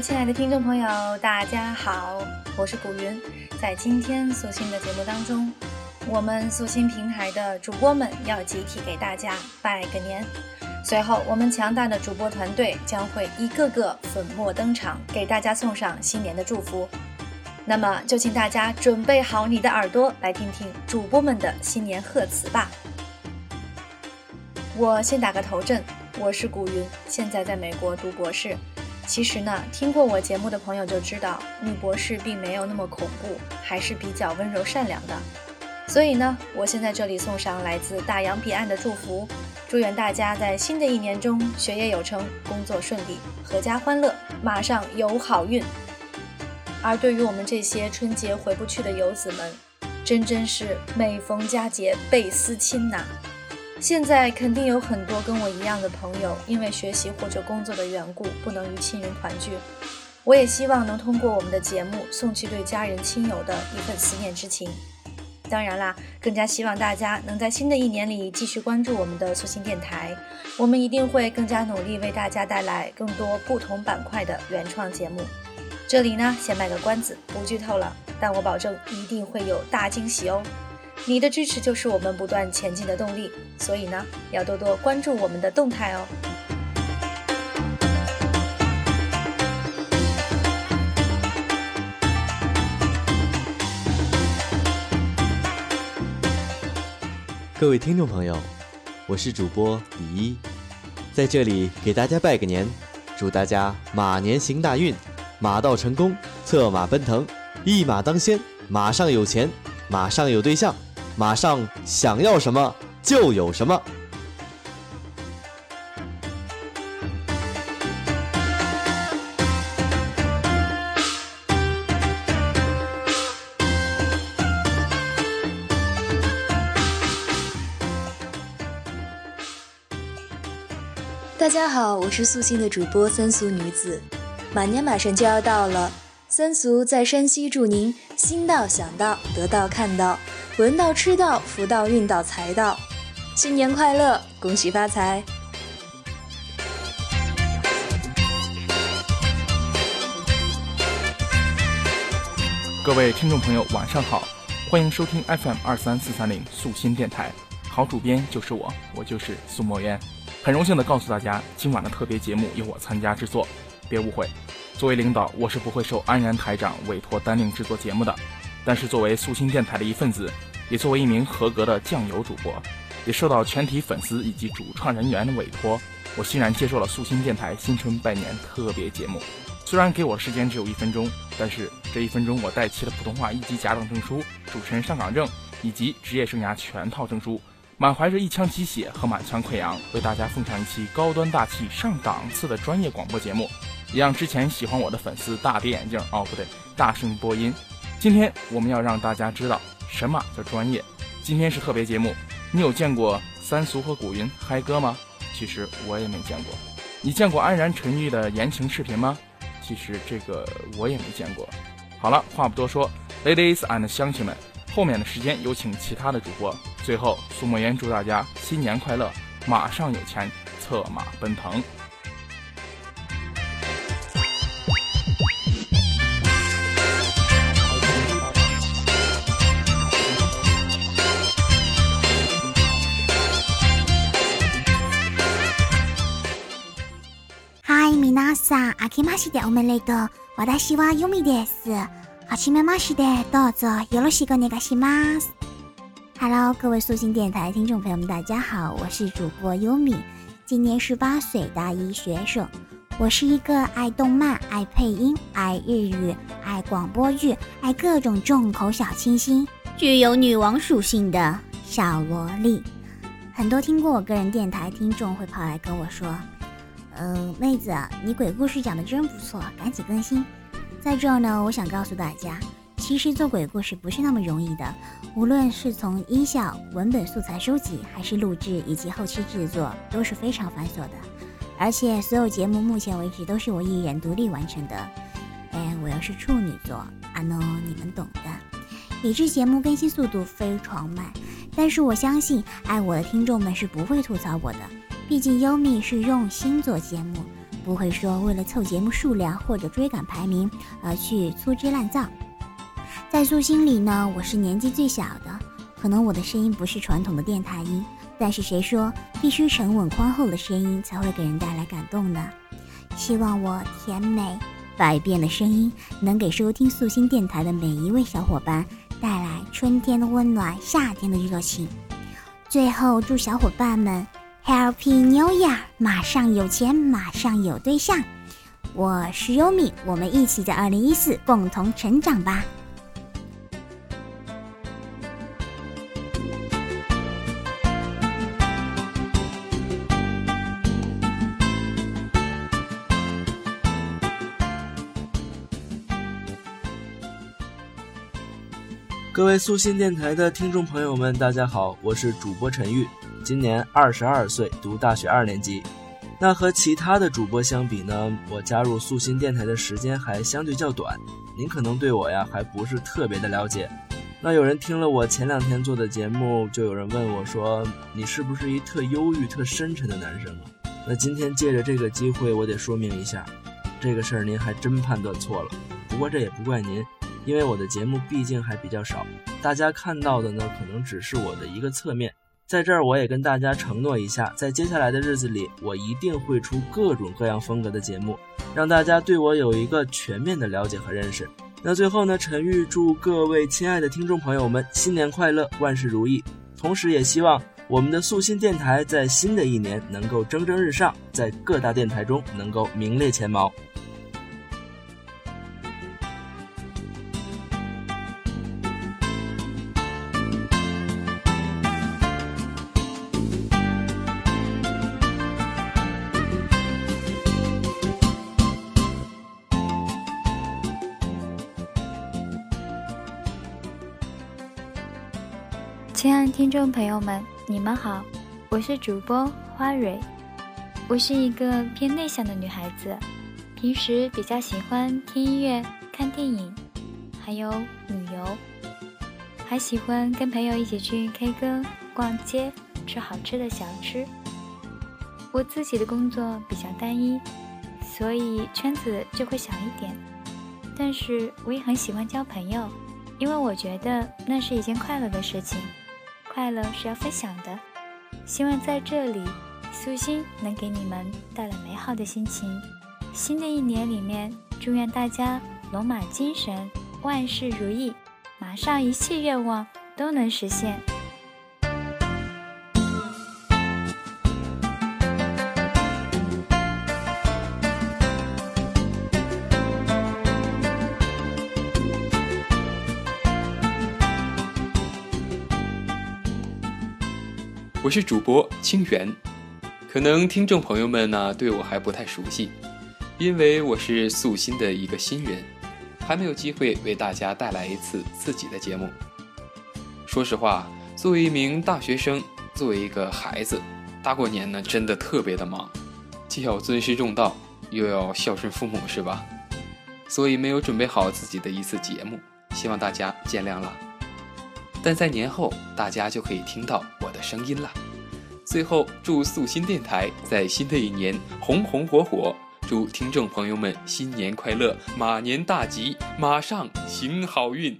亲爱的听众朋友，大家好，我是古云。在今天素心的节目当中，我们素心平台的主播们要集体给大家拜个年。随后，我们强大的主播团队将会一个个粉墨登场，给大家送上新年的祝福。那么，就请大家准备好你的耳朵，来听听主播们的新年贺词吧。我先打个头阵，我是古云，现在在美国读博士。其实呢，听过我节目的朋友就知道，女博士并没有那么恐怖，还是比较温柔善良的。所以呢，我先在这里送上来自大洋彼岸的祝福，祝愿大家在新的一年中学业有成，工作顺利，阖家欢乐，马上有好运。而对于我们这些春节回不去的游子们，真真是每逢佳节倍思亲呐。现在肯定有很多跟我一样的朋友，因为学习或者工作的缘故，不能与亲人团聚。我也希望能通过我们的节目，送去对家人亲友的一份思念之情。当然啦，更加希望大家能在新的一年里继续关注我们的素心电台，我们一定会更加努力，为大家带来更多不同板块的原创节目。这里呢，先卖个关子，不剧透了，但我保证一定会有大惊喜哦。你的支持就是我们不断前进的动力，所以呢，要多多关注我们的动态哦。各位听众朋友，我是主播李一，在这里给大家拜个年，祝大家马年行大运，马到成功，策马奔腾，一马当先，马上有钱，马上有对象。马上想要什么就有什么。大家好，我是素心的主播三俗女子。马年马上就要到了，三俗在山西祝您心到、想到、得到、看到。闻到、吃到、福到、运到、财到，新年快乐，恭喜发财！各位听众朋友，晚上好，欢迎收听 FM 二三四三零素心电台，好主编就是我，我就是苏墨渊，很荣幸的告诉大家，今晚的特别节目由我参加制作，别误会，作为领导，我是不会受安然台长委托单令制作节目的，但是作为素心电台的一份子。也作为一名合格的酱油主播，也受到全体粉丝以及主创人员的委托，我欣然接受了素心电台新春拜年特别节目。虽然给我时间只有一分钟，但是这一分钟我带齐了普通话一级甲等证书、主持人上岗证以及职业生涯全套证书，满怀着一腔鸡血和满腔溃疡，为大家奉上一期高端大气上档次的专业广播节目，也让之前喜欢我的粉丝大跌眼镜哦，不对，大声播音。今天我们要让大家知道。什么？叫专业？今天是特别节目，你有见过三俗和古云嗨歌吗？其实我也没见过。你见过安然陈玉的言情视频吗？其实这个我也没见过。好了，话不多说，ladies and 乡亲们，后面的时间有请其他的主播。最后，苏墨言祝大家新年快乐，马上有钱，策马奔腾。明けましておめでとう。私はユミです。はじめまして，どうぞよろしくお願いします。Hello，各位素心电台听众朋友们，大家好，我是主播优米，今年十八岁，大一学生。我是一个爱动漫、爱配音、爱日语、爱广播剧、爱各种重口小清新、具有女王属性的小萝莉。很多听过我个人电台听众会跑来跟我说。 嗯，妹子，你鬼故事讲的真不错，赶紧更新。在这儿呢，我想告诉大家，其实做鬼故事不是那么容易的，无论是从音效、文本素材收集，还是录制以及后期制作，都是非常繁琐的。而且所有节目目前为止都是我一人独立完成的。哎，我又是处女座，啊 no，你们懂的。以致节目更新速度非常慢，但是我相信爱我的听众们是不会吐槽我的。毕竟优米是用心做节目，不会说为了凑节目数量或者追赶排名而去粗制滥造。在素心里呢，我是年纪最小的，可能我的声音不是传统的电台音，但是谁说必须沉稳宽厚的声音才会给人带来感动呢？希望我甜美百变的声音能给收听素心电台的每一位小伙伴带来春天的温暖，夏天的热情。最后祝小伙伴们 Happy New Year，马上有钱，马上有对象。我是优米，我们一起在二零一四共同成长吧。各位素心电台的听众朋友们，大家好，我是主播陈玉，今年二十二岁，读大学二年级。那和其他的主播相比呢，我加入素心电台的时间还相对较短，您可能对我呀还不是特别的了解。那有人听了我前两天做的节目，就有人问我说：“你是不是一特忧郁、特深沉的男生啊？”那今天借着这个机会，我得说明一下，这个事儿您还真判断错了。不过这也不怪您。因为我的节目毕竟还比较少，大家看到的呢，可能只是我的一个侧面。在这儿，我也跟大家承诺一下，在接下来的日子里，我一定会出各种各样风格的节目，让大家对我有一个全面的了解和认识。那最后呢，陈玉祝各位亲爱的听众朋友们新年快乐，万事如意。同时也希望我们的素心电台在新的一年能够蒸蒸日上，在各大电台中能够名列前茅。亲爱的听众朋友们，你们好，我是主播花蕊。我是一个偏内向的女孩子，平时比较喜欢听音乐、看电影，还有旅游，还喜欢跟朋友一起去 K 歌、逛街、吃好吃的小吃。我自己的工作比较单一，所以圈子就会小一点。但是我也很喜欢交朋友，因为我觉得那是一件快乐的事情。快乐是要分享的，希望在这里，素心能给你们带来美好的心情。新的一年里面，祝愿大家龙马精神，万事如意，马上一切愿望都能实现。我是主播清源，可能听众朋友们呢对我还不太熟悉，因为我是素心的一个新人，还没有机会为大家带来一次自己的节目。说实话，作为一名大学生，作为一个孩子，大过年呢真的特别的忙，既要尊师重道，又要孝顺父母，是吧？所以没有准备好自己的一次节目，希望大家见谅了。但在年后，大家就可以听到我的声音了。最后，祝素心电台在新的一年红红火火，祝听众朋友们新年快乐，马年大吉，马上行好运。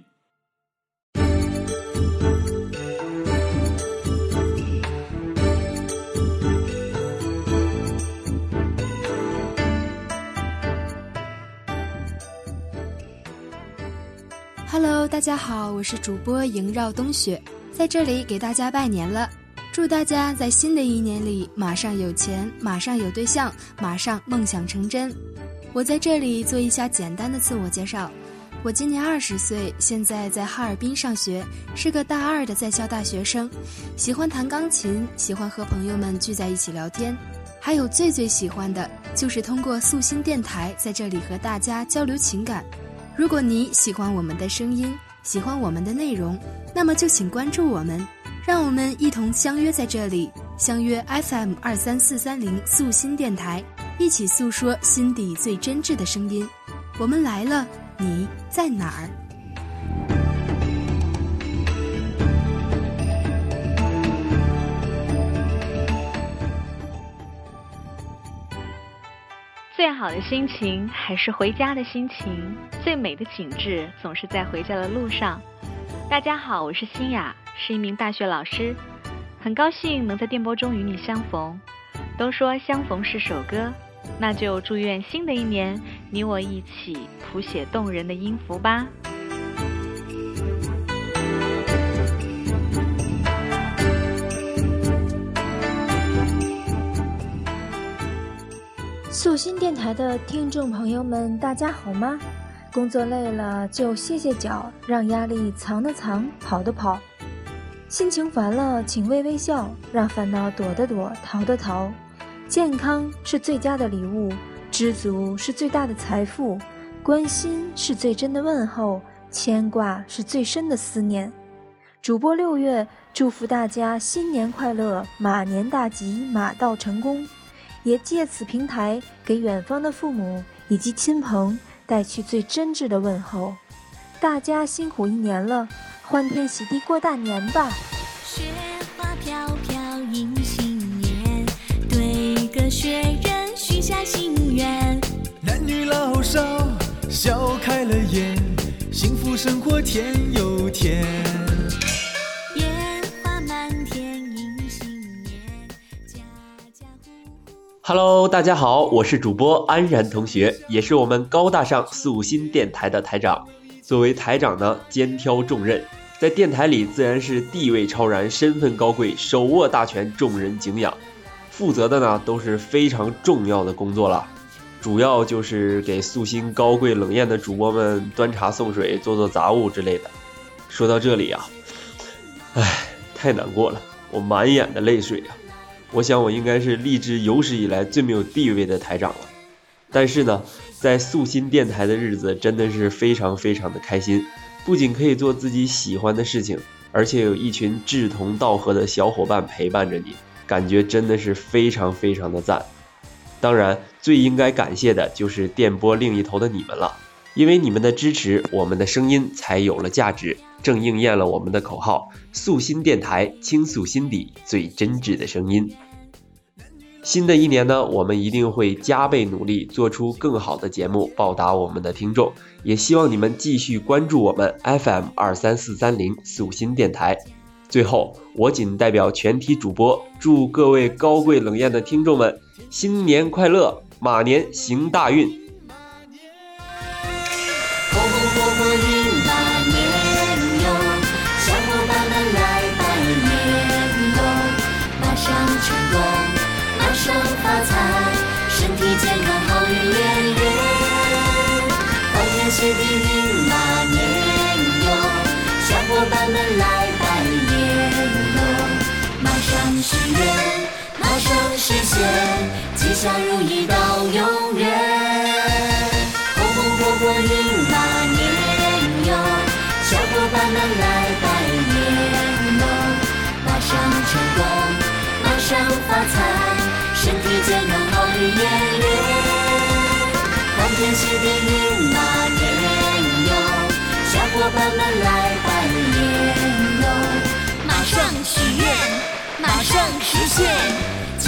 Hello，大家好，我是主播萦绕冬雪，在这里给大家拜年了，祝大家在新的一年里马上有钱，马上有对象，马上梦想成真。我在这里做一下简单的自我介绍，我今年二十岁，现在在哈尔滨上学，是个大二的在校大学生，喜欢弹钢琴，喜欢和朋友们聚在一起聊天，还有最最喜欢的就是通过素心电台在这里和大家交流情感。如果你喜欢我们的声音，喜欢我们的内容，那么就请关注我们，让我们一同相约在这里，相约 FM 二三四三零素心电台，一起诉说心底最真挚的声音。我们来了，你在哪儿？最好的心情还是回家的心情，最美的景致总是在回家的路上。大家好，我是新雅，是一名大学老师，很高兴能在电波中与你相逢。都说相逢是首歌，那就祝愿新的一年你我一起谱写动人的音符吧。心电台的听众朋友们，大家好吗？工作累了就歇歇脚，让压力藏的藏，跑的跑；心情烦了，请微微笑，让烦恼躲的躲，逃的逃。健康是最佳的礼物，知足是最大的财富，关心是最真的问候，牵挂是最深的思念。主播六月祝福大家新年快乐，马年大吉，马到成功。也借此平台给远方的父母以及亲朋带去最真挚的问候。大家辛苦一年了，欢天喜地过大年吧！Hello，大家好，我是主播安然同学，也是我们高大上素心电台的台长。作为台长呢，肩挑重任，在电台里自然是地位超然、身份高贵、手握大权、众人敬仰。负责的呢都是非常重要的工作了，主要就是给素心高贵冷艳的主播们端茶送水、做做杂物之类的。说到这里啊，唉，太难过了，我满眼的泪水啊。我想我应该是励志有史以来最没有地位的台长了，但是呢，在素心电台的日子真的是非常非常的开心，不仅可以做自己喜欢的事情，而且有一群志同道合的小伙伴陪伴着你，感觉真的是非常非常的赞。当然，最应该感谢的就是电波另一头的你们了，因为你们的支持，我们的声音才有了价值。正应验了我们的口号：素心电台，倾诉心底最真挚的声音。新的一年呢，我们一定会加倍努力，做出更好的节目，报答我们的听众。也希望你们继续关注我们 FM 二三四三零素心电台。最后，我仅代表全体主播，祝各位高贵冷艳的听众们新年快乐，马年行大运。吉祥如意到永远。红红火火迎马年哟，小伙伴们来拜年哟，马上成功，马上发财，身体健康，好运连连，欢天喜地迎马年哟，小。伙伴们来拜年哟！马上许愿，马上实现，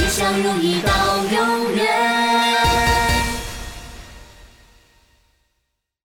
吉祥如意到永远。